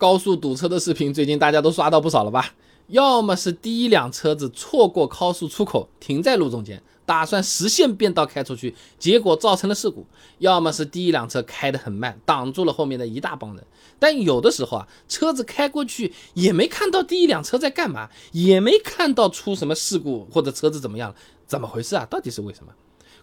高速堵车的视频最近大家都刷到不少了吧？要么是第一辆车子错过高速出口停在路中间，打算实线变道开出去，结果造成了事故；要么是第一辆车开得很慢，挡住了后面的一大帮人。但有的时候啊，车子开过去也没看到第一辆车在干嘛，也没看到出什么事故或者车子怎么样，怎么回事啊？到底是为什么？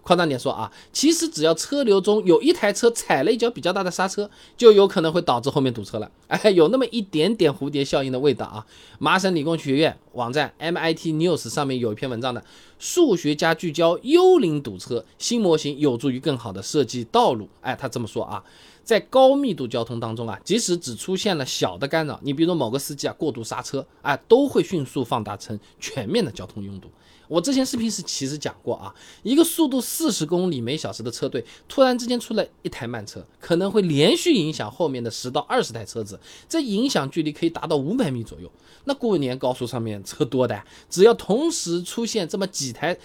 夸张点说啊，其实只要车流中有一台车踩了一脚比较大的刹车，就有可能会导致后面堵车了。哎，有那么一点点蝴蝶效应的味道啊。麻省理工学院网站 MIT News 上面有一篇文章的，数学家聚焦幽灵堵车新模型有助于更好的设计道路。哎，他这么说啊，在高密度交通当中啊，即使只出现了小的干扰，你比如某个司机啊过度刹车啊，都会迅速放大成全面的交通拥堵。我之前视频是其实讲过啊，一个速度四十公里每小时的车队，突然之间出来一台慢车，可能会连续影响后面的十到二十台车子，这影响距离可以达到五百米左右。那过年高速上面车多的，只要同时出现这么几台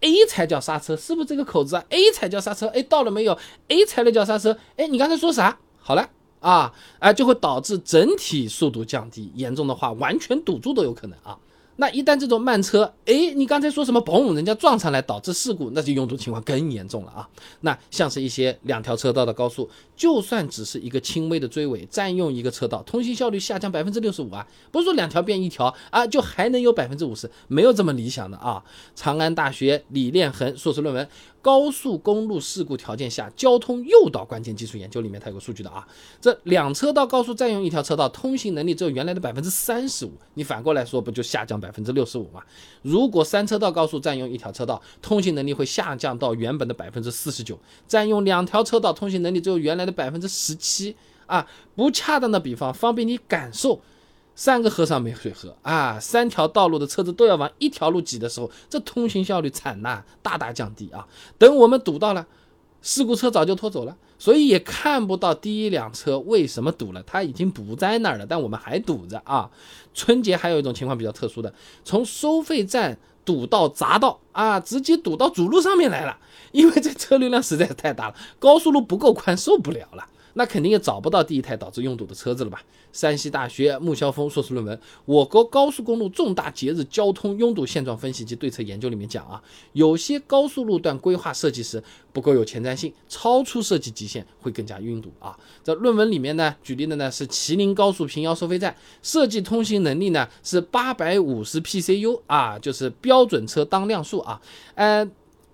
，A 踩脚刹车，是不是这个口子啊？A 踩脚刹车，哎，到了没有？A 踩了脚刹车，哎，你刚才说啥？好了啊，哎，就会导致整体速度降低，严重的话完全堵住都有可能啊。那一旦这种慢车，哎，你刚才说什么嘣，人家撞上来导致事故，那就拥堵情况更严重了啊。那像是一些两条车道的高速，就算只是一个轻微的追尾，占用一个车道，通行效率下降百分之六十五啊，不是说两条变一条啊，就还能有百分之五十，没有这么理想的啊。长安大学李炼恒硕士论文。高速公路事故条件下，交通诱导关键技术研究里面，它有个数据的啊，这两车道高速占用一条车道，通行能力只有原来的百分之三十五，你反过来说，不就下降百百分之六十五嘛？如果三车道高速占用一条车道，通行能力会下降到原本的百分之四十九，占用两条车道，通行能力只有原来的百分之十七啊。不恰当的比方，方便你感受。三个和尚没水喝啊！三条道路的车子都要往一条路挤的时候，这通行效率惨呐，大大降低啊！等我们堵到了，事故车早就拖走了，所以也看不到第一辆车为什么堵了，它已经不在那儿了，但我们还堵着啊！春节还有一种情况比较特殊的，从收费站堵到匝道啊，直接堵到主路上面来了，因为这车流量实在是太大了，高速路不够宽，受不了了。那肯定也找不到第一台导致拥堵的车子了吧？山西大学穆霄峰硕士论文《我国高速公路重大节日交通拥堵现状分析及对策研究》里面讲啊，有些高速路段规划设计时不够有前瞻性，超出设计极限会更加拥堵啊。在论文里面呢，举例的呢是麒麟高速平遥收费站，设计通行能力呢是八百五十 PCU 啊，就是标准车当量数啊，呃。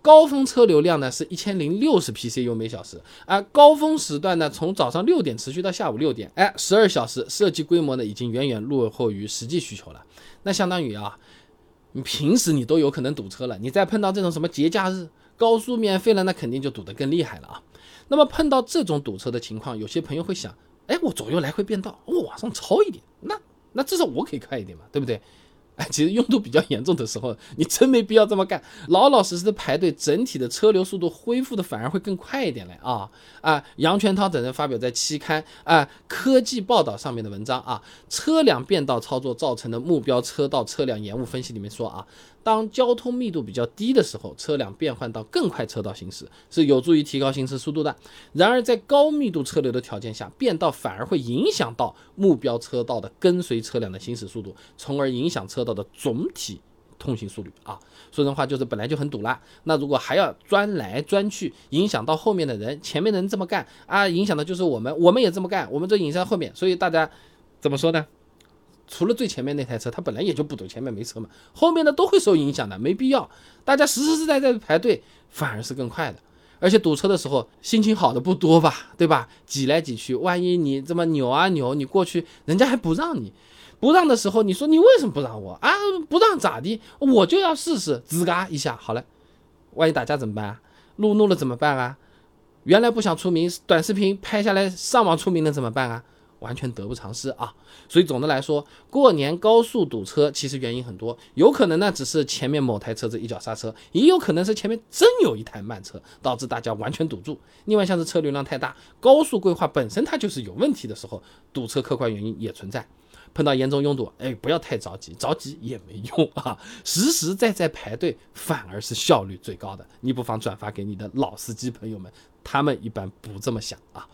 高峰车流量呢是一千零六十 PCU 每小时，而高峰时段呢从早上六点持续到下午六点，哎，十二小时，设计规模呢已经远远落后于实际需求了。那相当于啊，你平时你都有可能堵车了，你再碰到这种什么节假日，高速免费了，那肯定就堵得更厉害了啊。那么碰到这种堵车的情况，有些朋友会想，哎，我左右来回变道，我往上超一点，那那至少我可以快一点嘛，对不对？哎，其实拥堵比较严重的时候，你真没必要这么干，老老实实的排队，整体的车流速度恢复的反而会更快一点嘞啊啊！杨全涛等人发表在期刊啊科技报道上面的文章啊，车辆变道操作造成的目标车道车辆延误分析里面说啊。当交通密度比较低的时候，车辆变换到更快车道行驶是有助于提高行驶速度的。然而，在高密度车流的条件下，变道反而会影响到目标车道的跟随车辆的行驶速度，从而影响车道的总体通行速率啊。说人话就是本来就很堵了，那如果还要钻来钻去，影响到后面的人，前面的人这么干啊，影响的就是我们，我们也这么干，我们就影响后面，所以大家怎么说呢？除了最前面那台车，它本来也就不堵，前面没车嘛，后面的都会受影响的，没必要。大家实实在在排队，反而是更快的。而且堵车的时候，心情好的不多吧，对吧？挤来挤去，万一你这么扭啊扭，你过去，人家还不让你，不让的时候，你说你为什么不让我啊？不让咋的？我就要试试，吱嘎一下，好了，万一打架怎么办啊？路怒了怎么办啊？原来不想出名，短视频拍下来上网出名了怎么办啊？完全得不偿失啊！所以总的来说，过年高速堵车其实原因很多，有可能呢只是前面某台车子一脚刹车，也有可能是前面真有一台慢车导致大家完全堵住。另外像是车流量太大，高速规划本身它就是有问题的时候，堵车客观原因也存在。碰到严重拥堵，哎，不要太着急，着急也没用啊，实实在在排队反而是效率最高的。你不妨转发给你的老司机朋友们，他们一般不这么想啊。